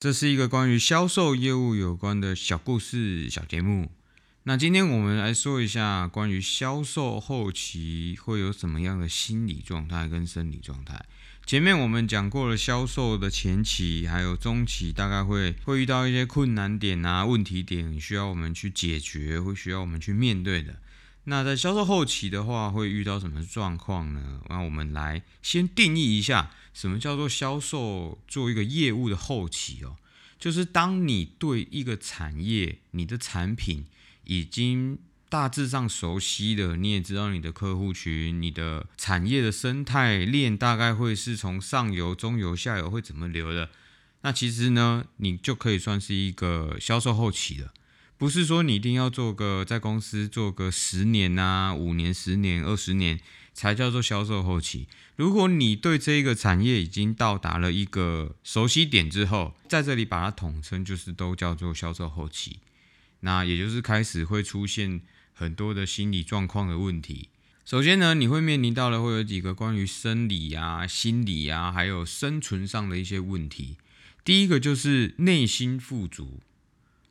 这是一个关于销售业务有关的小故事、小节目。那今天我们来说一下关于销售后期会有什么样的心理状态跟生理状态。前面我们讲过了销售的前期还有中期，大概会会遇到一些困难点啊、问题点，需要我们去解决，会需要我们去面对的。那在销售后期的话，会遇到什么状况呢？那我们来先定义一下，什么叫做销售做一个业务的后期哦，就是当你对一个产业、你的产品已经大致上熟悉的，你也知道你的客户群、你的产业的生态链大概会是从上游、中游、下游会怎么流的，那其实呢，你就可以算是一个销售后期了。不是说你一定要做个在公司做个十年啊、五年、十年、二十年才叫做销售后期。如果你对这一个产业已经到达了一个熟悉点之后，在这里把它统称就是都叫做销售后期。那也就是开始会出现很多的心理状况的问题。首先呢，你会面临到的会有几个关于生理啊、心理啊，还有生存上的一些问题。第一个就是内心富足。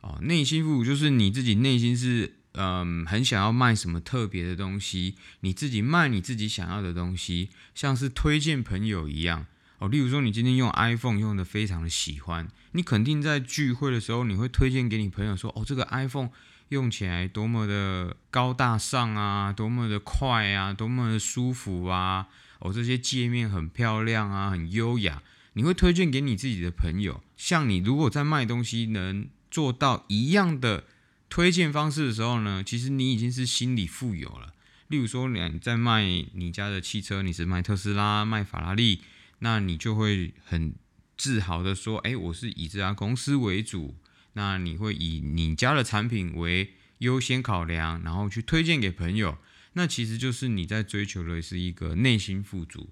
哦，内心富足就是你自己内心是嗯很想要卖什么特别的东西，你自己卖你自己想要的东西，像是推荐朋友一样哦。例如说，你今天用 iPhone 用的非常的喜欢，你肯定在聚会的时候你会推荐给你朋友说，哦，这个 iPhone 用起来多么的高大上啊，多么的快啊，多么的舒服啊，哦，这些界面很漂亮啊，很优雅，你会推荐给你自己的朋友。像你如果在卖东西能做到一样的推荐方式的时候呢，其实你已经是心理富有了。例如说，你在卖你家的汽车，你是卖特斯拉、卖法拉利，那你就会很自豪的说：“哎，我是以这家公司为主。”那你会以你家的产品为优先考量，然后去推荐给朋友。那其实就是你在追求的是一个内心富足。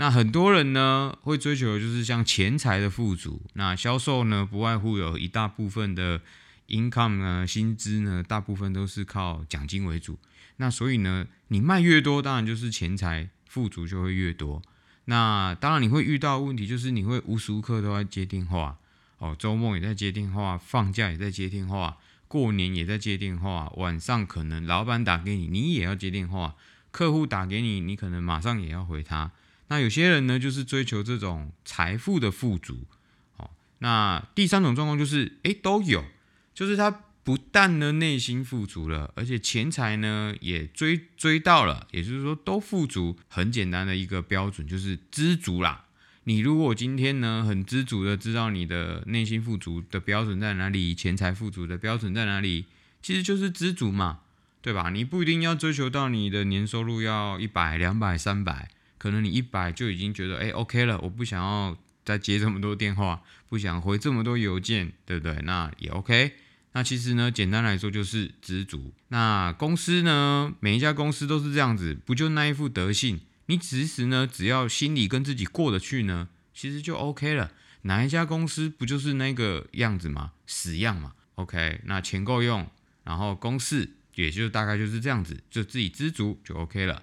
那很多人呢会追求的就是像钱财的富足。那销售呢不外乎有一大部分的 income 呢，薪资呢大部分都是靠奖金为主。那所以呢，你卖越多，当然就是钱财富足就会越多。那当然你会遇到问题，就是你会无时无刻都在接电话哦，周末也在接电话，放假也在接电话，过年也在接电话，晚上可能老板打给你，你也要接电话，客户打给你，你可能马上也要回他。那有些人呢，就是追求这种财富的富足，哦。那第三种状况就是，诶，都有，就是他不但呢内心富足了，而且钱财呢也追追到了，也就是说都富足。很简单的一个标准就是知足啦。你如果今天呢很知足的知道你的内心富足的标准在哪里，钱财富足的标准在哪里，其实就是知足嘛，对吧？你不一定要追求到你的年收入要一百、两百、三百。可能你一百就已经觉得哎，OK 了，我不想要再接这么多电话，不想回这么多邮件，对不对？那也 OK。那其实呢，简单来说就是知足。那公司呢，每一家公司都是这样子，不就那一副德性？你其实呢，只要心里跟自己过得去呢，其实就 OK 了。哪一家公司不就是那个样子吗？死样嘛。OK，那钱够用，然后公式也就大概就是这样子，就自己知足就 OK 了。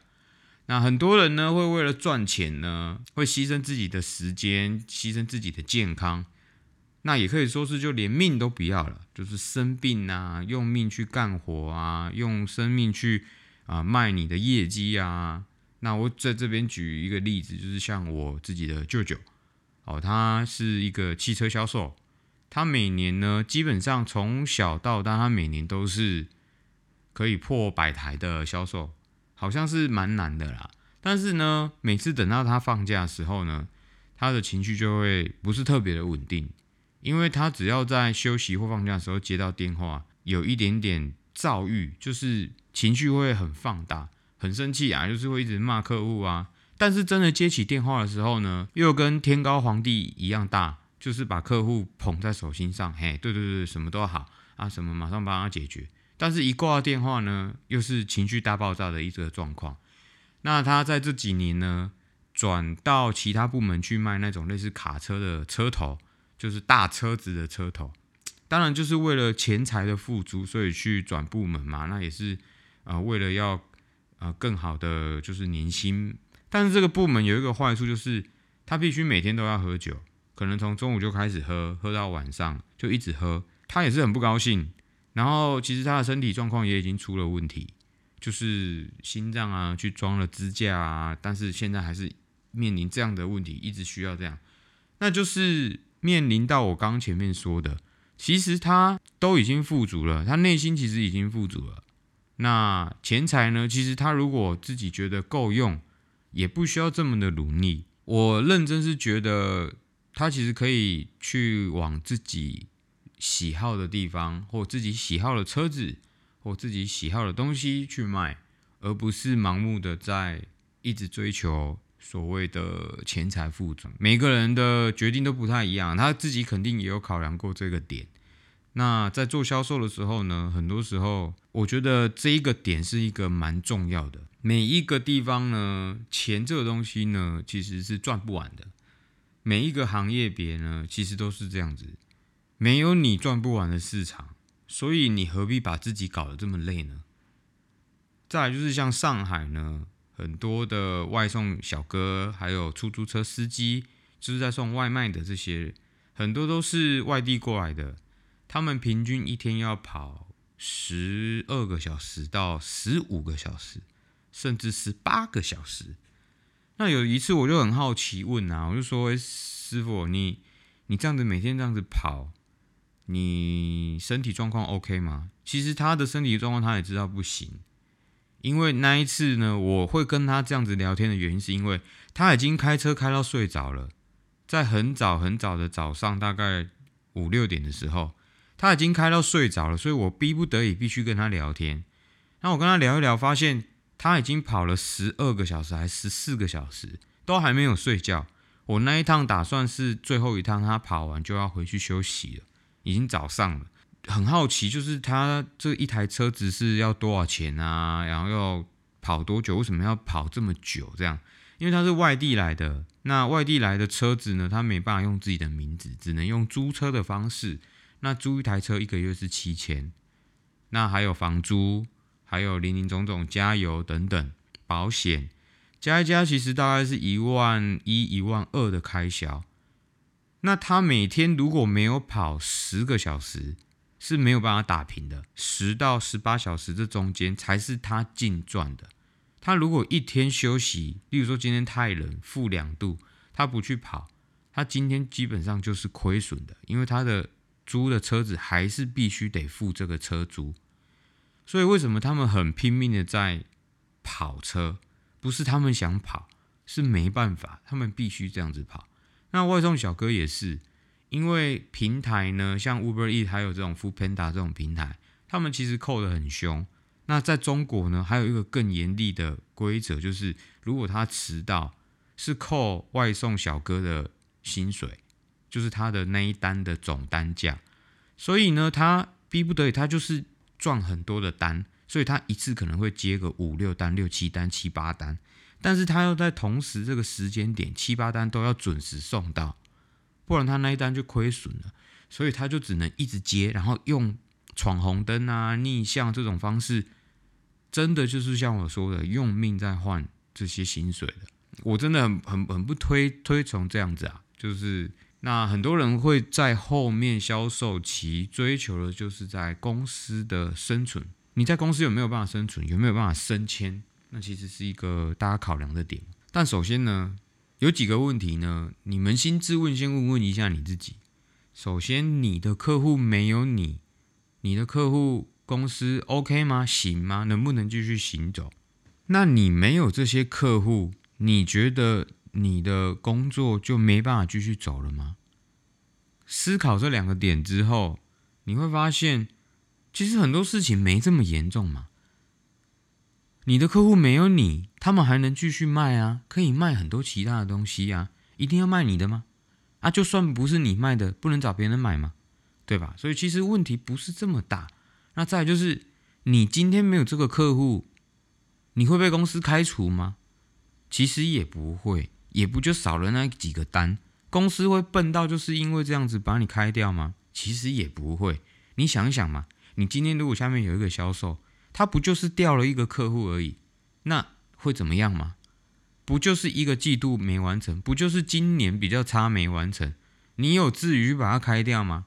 那很多人呢，会为了赚钱呢，会牺牲自己的时间，牺牲自己的健康。那也可以说是就连命都不要了，就是生病啊，用命去干活啊，用生命去啊卖你的业绩啊。那我在这边举一个例子，就是像我自己的舅舅，哦，他是一个汽车销售，他每年呢，基本上从小到大，他每年都是可以破百台的销售。好像是蛮难的啦，但是呢，每次等到他放假的时候呢，他的情绪就会不是特别的稳定，因为他只要在休息或放假的时候接到电话，有一点点躁郁，就是情绪会很放大，很生气啊，就是会一直骂客户啊。但是真的接起电话的时候呢，又跟天高皇帝一样大，就是把客户捧在手心上，嘿，对对对，什么都好啊，什么马上帮他解决。但是，一挂电话呢，又是情绪大爆炸的一个状况。那他在这几年呢，转到其他部门去卖那种类似卡车的车头，就是大车子的车头。当然，就是为了钱财的富足，所以去转部门嘛。那也是啊，为了要啊更好的就是年薪。但是这个部门有一个坏处，就是他必须每天都要喝酒，可能从中午就开始喝，喝到晚上就一直喝，他也是很不高兴。然后其实他的身体状况也已经出了问题，就是心脏啊去装了支架啊，但是现在还是面临这样的问题，一直需要这样。那就是面临到我刚前面说的，其实他都已经富足了，他内心其实已经富足了。那钱财呢？其实他如果自己觉得够用，也不需要这么的努力。我认真是觉得，他其实可以去往自己喜好的地方，或自己喜好的车子，或自己喜好的东西去卖，而不是盲目的在一直追求所谓的钱财富足。每个人的决定都不太一样，他自己肯定也有考量过这个点。那在做销售的时候呢，很多时候我觉得这一个点是一个蛮重要的。每一个地方呢，钱这个东西呢，其实是赚不完的。每一个行业别呢，其实都是这样子，没有你赚不完的市场，所以你何必把自己搞得这么累呢？再来就是像上海呢，很多的外送小哥，还有出租车司机，就是在送外卖的这些，很多都是外地过来的。他们平均一天要跑十二个小时到十五个小时，甚至十八个小时。那有一次我就很好奇问啊，我就说：“师傅，你你这样子每天这样子跑，你身体状况 OK 吗？”其实他的身体状况他也知道不行，因为那一次呢，我会跟他这样子聊天的原因，是因为他已经开车开到睡着了，在很早很早的早上，大概五六点的时候。他已经开到睡着了，所以我逼不得已必须跟他聊天。那我跟他聊一聊，发现他已经跑了十二个小时，还十四个小时，都还没有睡觉。我那一趟打算是最后一趟，他跑完就要回去休息了，已经早上了。很好奇，就是他这一台车子是要多少钱啊？然后要跑多久？为什么要跑这么久？这样，因为他是外地来的，那外地来的车子呢，他没办法用自己的名字，只能用租车的方式。那租一台车一个月是七千，那还有房租，还有零零总总加油等等保险，加一加其实大概是一万一一万二的开销。那他每天如果没有跑十个小时，是没有办法打平的。十到十八小时这中间才是他净赚的。他如果一天休息，例如说今天太冷，负两度，他不去跑，他今天基本上就是亏损的，因为他的。租的车子还是必须得付这个车租，所以为什么他们很拼命的在跑车？不是他们想跑，是没办法，他们必须这样子跑。那外送小哥也是，因为平台呢，像 Uber E 还有这种 Foodpanda 这种平台，他们其实扣的很凶。那在中国呢，还有一个更严厉的规则，就是如果他迟到，是扣外送小哥的薪水。就是他的那一单的总单价，所以呢，他逼不得已，他就是赚很多的单，所以他一次可能会接个五六单、六七单、七八单，但是他要在同时这个时间点七八单都要准时送到，不然他那一单就亏损了，所以他就只能一直接，然后用闯红灯啊、逆向这种方式，真的就是像我说的，用命在换这些薪水的，我真的很很很不推推崇这样子啊，就是。那很多人会在后面销售期追求的就是在公司的生存。你在公司有没有办法生存？有没有办法升迁？那其实是一个大家考量的点。但首先呢，有几个问题呢，你扪心自问，先问问一下你自己。首先，你的客户没有你，你的客户公司 OK 吗？行吗？能不能继续行走？那你没有这些客户，你觉得？你的工作就没办法继续走了吗？思考这两个点之后，你会发现，其实很多事情没这么严重嘛。你的客户没有你，他们还能继续卖啊，可以卖很多其他的东西啊，一定要卖你的吗？啊，就算不是你卖的，不能找别人买吗？对吧？所以其实问题不是这么大。那再就是，你今天没有这个客户，你会被公司开除吗？其实也不会。也不就少了那几个单，公司会笨到就是因为这样子把你开掉吗？其实也不会。你想想嘛，你今天如果下面有一个销售，他不就是掉了一个客户而已，那会怎么样吗？不就是一个季度没完成，不就是今年比较差没完成，你有至于把它开掉吗？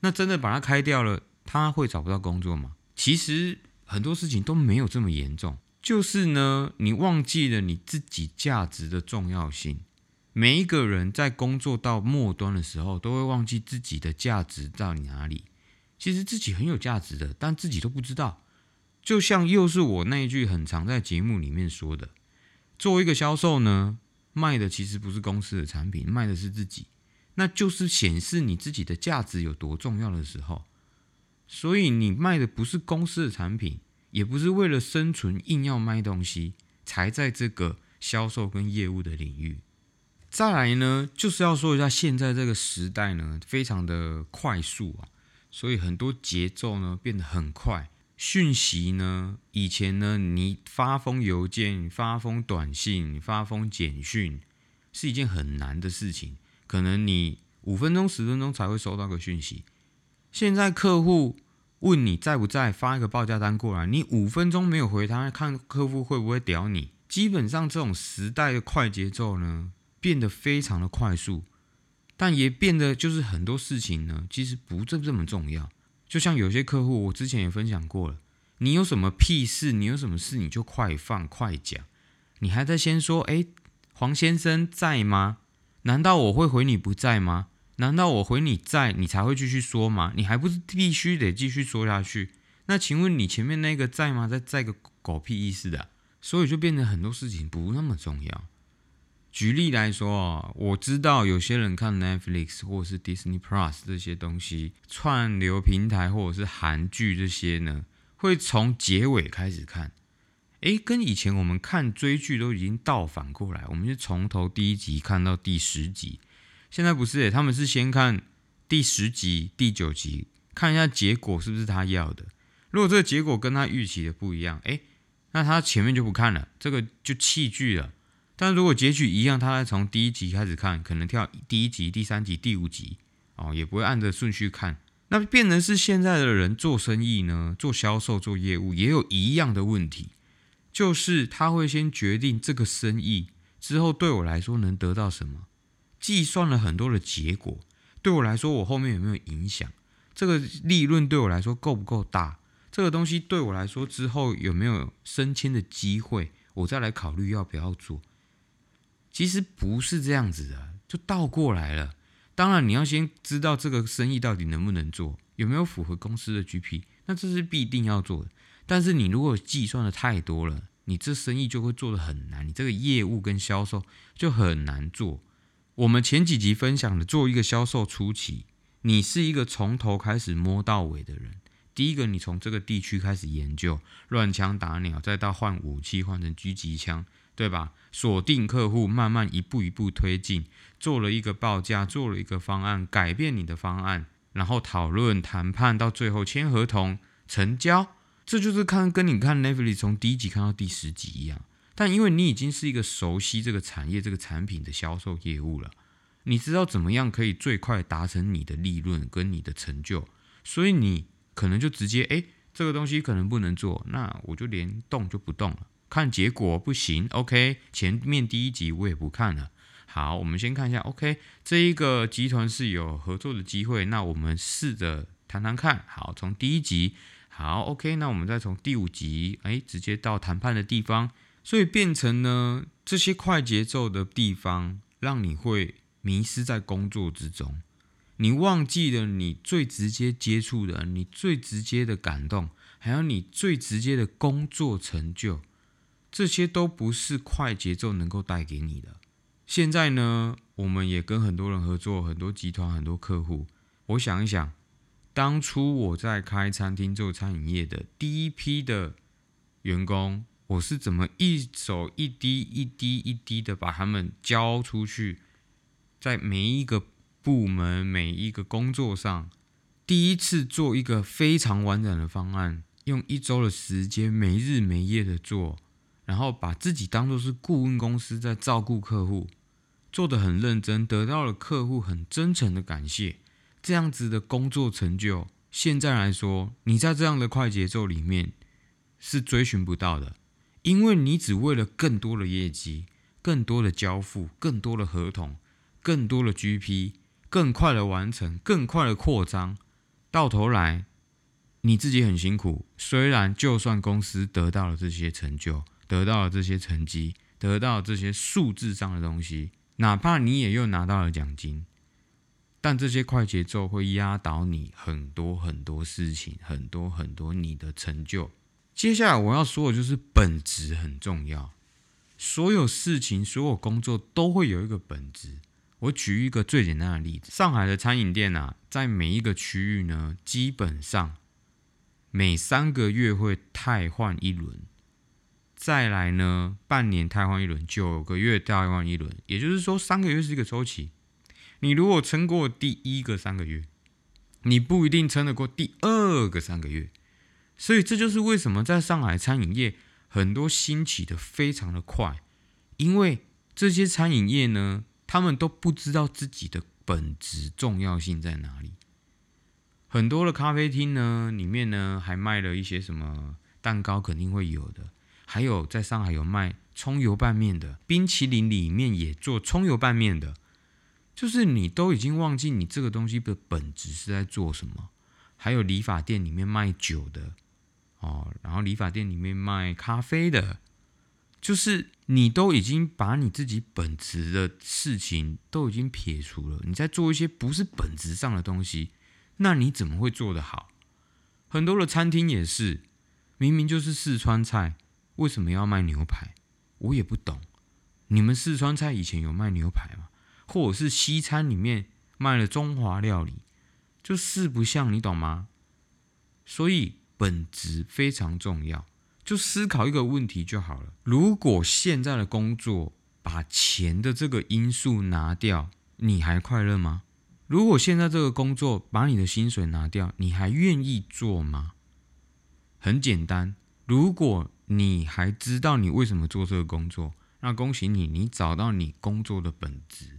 那真的把它开掉了，他会找不到工作吗？其实很多事情都没有这么严重，就是呢，你忘记了你自己价值的重要性。每一个人在工作到末端的时候，都会忘记自己的价值到哪里。其实自己很有价值的，但自己都不知道。就像又是我那一句很常在节目里面说的：，作为一个销售呢，卖的其实不是公司的产品，卖的是自己。那就是显示你自己的价值有多重要的时候。所以你卖的不是公司的产品，也不是为了生存硬要卖东西，才在这个销售跟业务的领域。再来呢，就是要说一下现在这个时代呢，非常的快速啊，所以很多节奏呢变得很快。讯息呢，以前呢，你发封邮件、发封短信、发封简讯是一件很难的事情，可能你五分钟、十分钟才会收到个讯息。现在客户问你在不在，发一个报价单过来，你五分钟没有回他，看客户会不会屌你。基本上这种时代的快节奏呢。变得非常的快速，但也变得就是很多事情呢，其实不这这么重要。就像有些客户，我之前也分享过了，你有什么屁事，你有什么事，你就快放快讲。你还在先说，哎，黄先生在吗？难道我会回你不在吗？难道我回你在，你才会继续说吗？你还不是必须得继续说下去？那请问你前面那个在吗？在在个狗屁意思的，所以就变得很多事情不那么重要。举例来说啊，我知道有些人看 Netflix 或是 Disney Plus 这些东西，串流平台或者是韩剧这些呢，会从结尾开始看。诶，跟以前我们看追剧都已经倒反过来，我们是从头第一集看到第十集。现在不是诶，他们是先看第十集、第九集，看一下结果是不是他要的。如果这个结果跟他预期的不一样，诶，那他前面就不看了，这个就弃剧了。但如果结局一样，他从第一集开始看，可能跳第一集、第三集、第五集，哦，也不会按着顺序看。那变成是现在的人做生意呢，做销售、做业务，也有一样的问题，就是他会先决定这个生意之后对我来说能得到什么，计算了很多的结果，对我来说我后面有没有影响？这个利润对我来说够不够大？这个东西对我来说之后有没有升迁的机会？我再来考虑要不要做。其实不是这样子的，就倒过来了。当然，你要先知道这个生意到底能不能做，有没有符合公司的 GP，那这是必定要做的。但是你如果计算的太多了，你这生意就会做的很难，你这个业务跟销售就很难做。我们前几集分享的，做一个销售初期，你是一个从头开始摸到尾的人。第一个，你从这个地区开始研究乱枪打鸟，再到换武器，换成狙击枪。对吧？锁定客户，慢慢一步一步推进，做了一个报价，做了一个方案，改变你的方案，然后讨论谈判，到最后签合同成交。这就是看跟你看 Netflix 从第一集看到第十集一样。但因为你已经是一个熟悉这个产业、这个产品的销售业务了，你知道怎么样可以最快达成你的利润跟你的成就，所以你可能就直接哎，这个东西可能不能做，那我就连动就不动了。看结果不行，OK，前面第一集我也不看了。好，我们先看一下，OK，这一个集团是有合作的机会，那我们试着谈谈看。好，从第一集，好，OK，那我们再从第五集，哎，直接到谈判的地方，所以变成呢这些快节奏的地方，让你会迷失在工作之中，你忘记了你最直接接触的，你最直接的感动，还有你最直接的工作成就。这些都不是快节奏能够带给你的。现在呢，我们也跟很多人合作，很多集团、很多客户。我想一想，当初我在开餐厅做餐饮业的第一批的员工，我是怎么一手一滴、一滴一滴的把他们教出去，在每一个部门、每一个工作上，第一次做一个非常完整的方案，用一周的时间，没日没夜的做。然后把自己当做是顾问公司在照顾客户，做得很认真，得到了客户很真诚的感谢。这样子的工作成就，现在来说，你在这样的快节奏里面是追寻不到的，因为你只为了更多的业绩、更多的交付、更多的合同、更多的 GP、更快的完成，更快的扩张，到头来你自己很辛苦。虽然就算公司得到了这些成就，得到了这些成绩，得到这些数字上的东西，哪怕你也又拿到了奖金，但这些快节奏会压倒你很多很多事情，很多很多你的成就。接下来我要说的就是本质很重要。所有事情、所有工作都会有一个本质。我举一个最简单的例子：上海的餐饮店啊，在每一个区域呢，基本上每三个月会汰换一轮，再来呢，半年汰换一轮，九个月汰换一轮。也就是说，三个月是一个周期。你如果撑过第一个三个月，你不一定撑得过第二个三个月。所以这就是为什么在上海餐饮业。很多兴起的非常的快，因为这些餐饮业呢，他们都不知道自己的本质重要性在哪里。很多的咖啡厅呢，里面呢还卖了一些什么蛋糕，肯定会有的。还有在上海有卖葱油拌面的，冰淇淋里面也做葱油拌面的，就是你都已经忘记你这个东西的本质是在做什么。还有理发店里面卖酒的。哦，然后理发店里面卖咖啡的，就是你都已经把你自己本质的事情都已经撇除了，你在做一些不是本质上的东西，那你怎么会做得好？很多的餐厅也是，明明就是四川菜，为什么要卖牛排？我也不懂。你们四川菜以前有卖牛排吗？或者是西餐里面卖了中华料理，就四不像，你懂吗？所以。本质非常重要，就思考一个问题就好了。如果现在的工作把钱的这个因素拿掉，你还快乐吗？如果现在这个工作把你的薪水拿掉，你还愿意做吗？很简单，如果你还知道你为什么做这个工作，那恭喜你，你找到你工作的本质。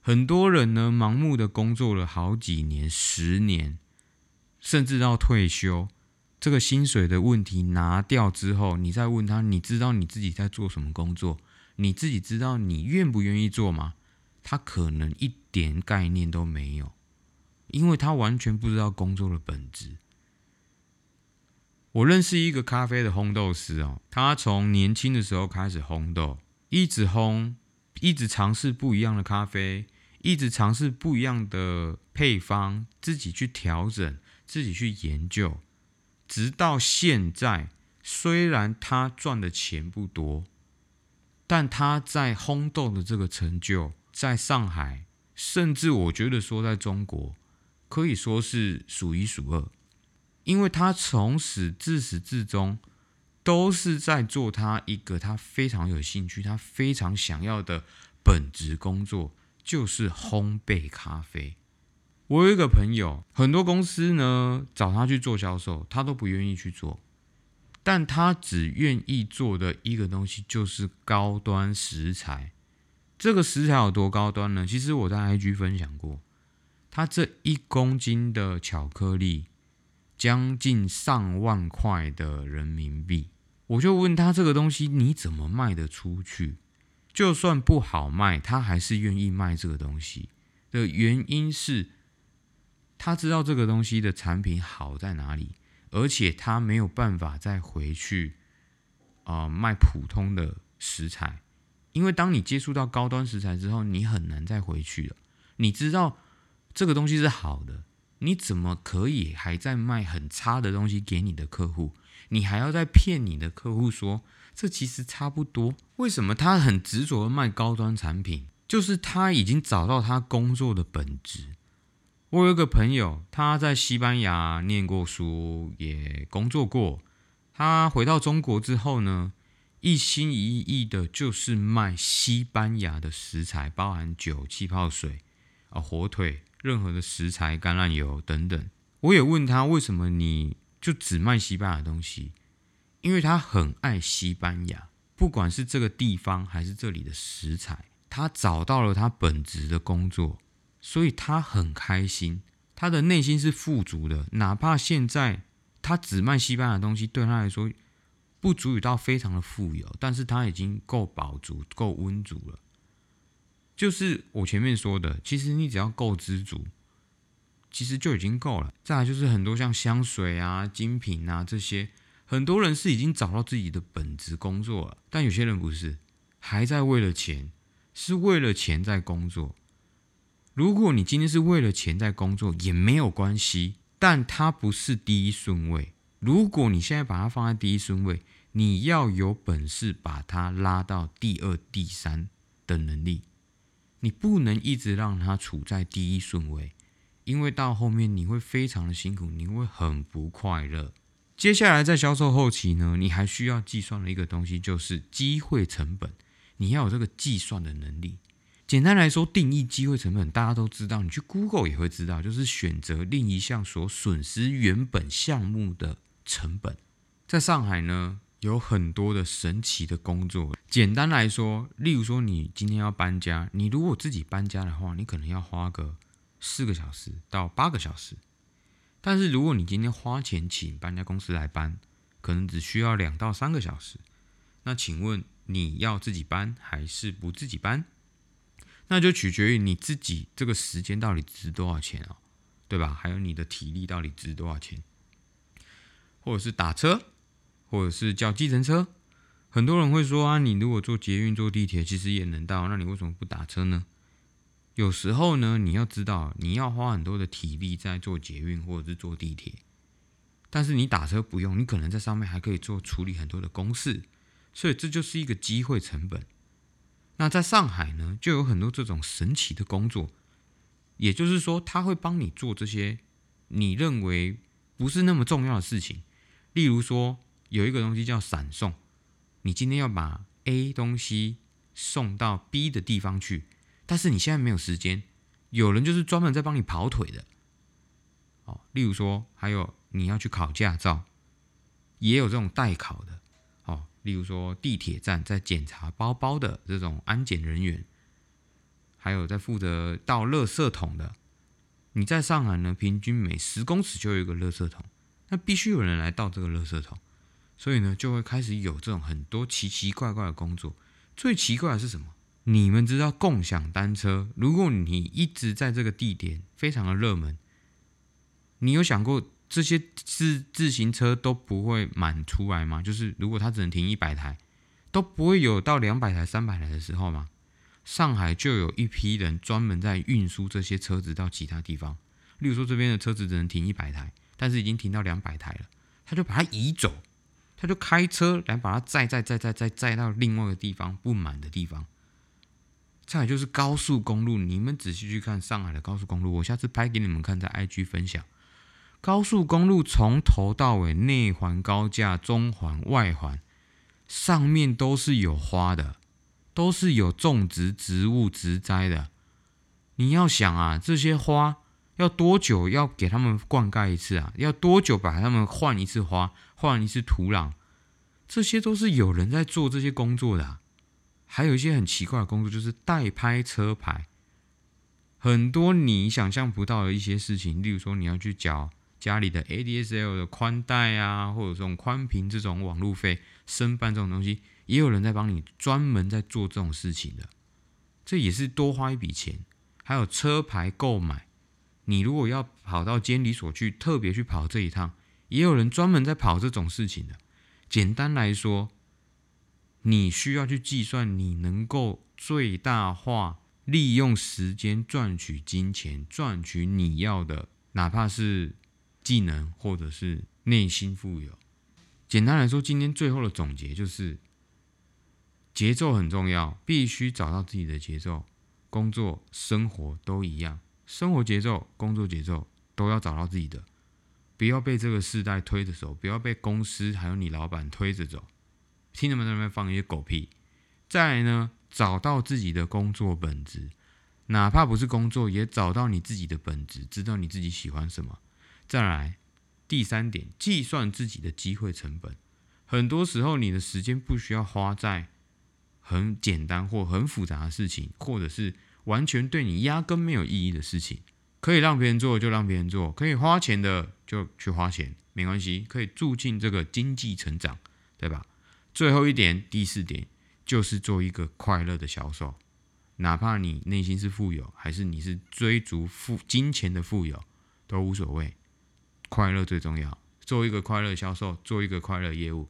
很多人呢，盲目的工作了好几年、十年。甚至到退休，这个薪水的问题拿掉之后，你再问他，你知道你自己在做什么工作？你自己知道你愿不愿意做吗？他可能一点概念都没有，因为他完全不知道工作的本质。我认识一个咖啡的烘豆师哦，他从年轻的时候开始烘豆，一直烘，一直尝试不一样的咖啡，一直尝试不一样的配方，自己去调整。自己去研究，直到现在，虽然他赚的钱不多，但他在烘豆的这个成就，在上海，甚至我觉得说在中国，可以说是数一数二。因为他从始自始至终，都是在做他一个他非常有兴趣、他非常想要的本职工作，就是烘焙咖啡。我有一个朋友，很多公司呢找他去做销售，他都不愿意去做，但他只愿意做的一个东西就是高端食材。这个食材有多高端呢？其实我在 IG 分享过，他这一公斤的巧克力将近上万块的人民币。我就问他这个东西你怎么卖得出去？就算不好卖，他还是愿意卖这个东西的原因是。他知道这个东西的产品好在哪里，而且他没有办法再回去啊卖普通的食材，因为当你接触到高端食材之后，你很难再回去了。你知道这个东西是好的，你怎么可以还在卖很差的东西给你的客户？你还要再骗你的客户说这其实差不多？为什么他很执着的卖高端产品？就是他已经找到他工作的本质。我有一个朋友，他在西班牙念过书，也工作过。他回到中国之后呢，一心一意的就是卖西班牙的食材，包含酒、气泡水、啊火腿、任何的食材、橄榄油等等。我也问他，为什么你就只卖西班牙东西？因为他很爱西班牙，不管是这个地方还是这里的食材，他找到了他本职的工作。所以他很开心，他的内心是富足的。哪怕现在他只卖西班牙东西，对他来说不足以到非常的富有，但是他已经够饱足、够温足了。就是我前面说的，其实你只要够知足，其实就已经够了。再来就是很多像香水啊、精品啊这些，很多人是已经找到自己的本职工作了，但有些人不是，还在为了钱，是为了钱在工作。如果你今天是为了钱在工作，也没有关系，但它不是第一顺位。如果你现在把它放在第一顺位，你要有本事把它拉到第二、第三的能力。你不能一直让它处在第一顺位，因为到后面你会非常的辛苦，你会很不快乐。接下来在销售后期呢，你还需要计算的一个东西就是机会成本，你要有这个计算的能力。简单来说，定义机会成本，大家都知道，你去 Google 也会知道，就是选择另一项所损失原本项目的成本。在上海呢，有很多的神奇的工作。简单来说，例如说你今天要搬家，你如果自己搬家的话，你可能要花个四个小时到八个小时。但是如果你今天花钱请搬家公司来搬，可能只需要两到三个小时。那请问你要自己搬还是不自己搬？那就取决于你自己这个时间到底值多少钱哦，对吧？还有你的体力到底值多少钱？或者是打车，或者是叫计程车？很多人会说啊，你如果坐捷运、坐地铁，其实也能到，那你为什么不打车呢？有时候呢，你要知道，你要花很多的体力在做捷运或者是坐地铁，但是你打车不用，你可能在上面还可以做处理很多的公事，所以这就是一个机会成本。那在上海呢，就有很多这种神奇的工作，也就是说，他会帮你做这些你认为不是那么重要的事情。例如说，有一个东西叫闪送，你今天要把 A 东西送到 B 的地方去，但是你现在没有时间，有人就是专门在帮你跑腿的。哦，例如说，还有你要去考驾照，也有这种代考的。哦例如说，地铁站在检查包包的这种安检人员，还有在负责倒垃圾桶的。你在上海呢，平均每十公尺就有一个垃圾桶，那必须有人来倒这个垃圾桶，所以呢，就会开始有这种很多奇奇怪怪的工作。最奇怪的是什么？你们知道共享单车？如果你一直在这个地点非常的热门，你有想过？这些自自行车都不会满出来吗？就是如果它只能停一百台，都不会有到两百台、三百台的时候吗？上海就有一批人专门在运输这些车子到其他地方。例如说，这边的车子只能停一百台，但是已经停到两百台了，他就把它移走，他就开车来把它载载载载载载到另外一个地方不满的地方。再来就是高速公路，你们仔细去看上海的高速公路，我下次拍给你们看，在 IG 分享。高速公路从头到尾，内环、高架、中环、外环，上面都是有花的，都是有种植植物植栽的。你要想啊，这些花要多久要给他们灌溉一次啊？要多久把它们换一次花，换一次土壤？这些都是有人在做这些工作的。还有一些很奇怪的工作，就是代拍车牌，很多你想象不到的一些事情，例如说你要去缴。家里的 ADSL 的宽带啊，或者这种宽频这种网路费申办这种东西，也有人在帮你专门在做这种事情的，这也是多花一笔钱。还有车牌购买，你如果要跑到监理所去，特别去跑这一趟，也有人专门在跑这种事情的。简单来说，你需要去计算你能够最大化利用时间赚取金钱，赚取你要的，哪怕是。技能或者是内心富有。简单来说，今天最后的总结就是：节奏很重要，必须找到自己的节奏。工作、生活都一样，生活节奏、工作节奏都要找到自己的，不要被这个时代推着走，不要被公司还有你老板推着走。听他们在那边放一些狗屁。再来呢，找到自己的工作本质，哪怕不是工作，也找到你自己的本质，知道你自己喜欢什么。再来，第三点，计算自己的机会成本。很多时候，你的时间不需要花在很简单或很复杂的事情，或者是完全对你压根没有意义的事情。可以让别人做就让别人做，可以花钱的就去花钱，没关系，可以促进这个经济成长，对吧？最后一点，第四点，就是做一个快乐的销售。哪怕你内心是富有，还是你是追逐富金钱的富有，都无所谓，快乐最重要。做一个快乐销售，做一个快乐业务。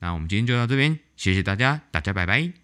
那我们今天就到这边，谢谢大家，大家拜拜。